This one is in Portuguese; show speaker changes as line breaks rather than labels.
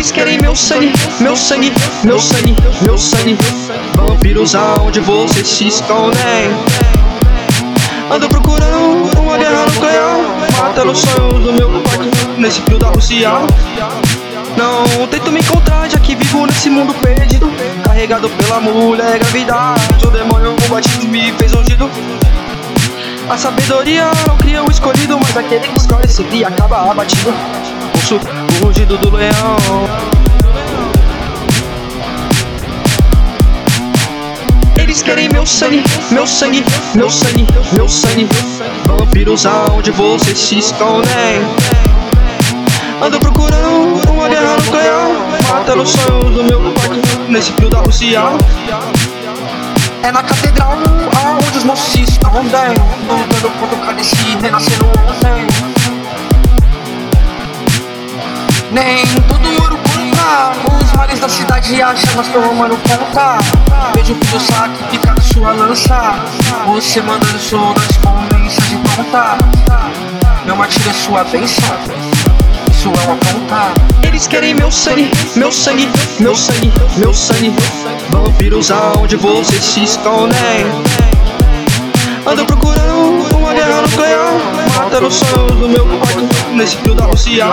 Eles querem meu sangue, meu sangue, meu sangue, meu sangue. Vampiros aonde vocês se escondem. Ando procurando uma guerra nuclear. Matando os sonhos do meu quarto nesse frio da Rússia. Não tento me encontrar, já que vivo nesse mundo perdido. Carregado pela mulher gravidade. O demônio batido me fez ungido. A sabedoria não cria o escolhido, mas aquele que escolhe sempre acaba abatido. Ouço o rugido do leão. Eles querem meu sangue, meu sangue, meu sangue, meu sangue. Vampiros aonde vocês se escondem. Ando procurando uma guerra nuclear. Matando os sonhos do meu quarto nesse frio da Rússia.
É na catedral aonde os moços se escondem Lutando contra o cálice renascendo ontem Nem todo ouro conta Os males da cidade acham, mas tomando conta Vejo que o saque fica com sua lança Você mandando soldados com mensagem pronta martírio é sua bênção Isso é uma ponta
Eles querem meu sangue, meu sangue, meu sangue, meu sangue. Vampiros aonde vocês se escondem. Ando procurando uma guerra nuclear. Matando os sonhos do meu quarto nesse frio da Rússia.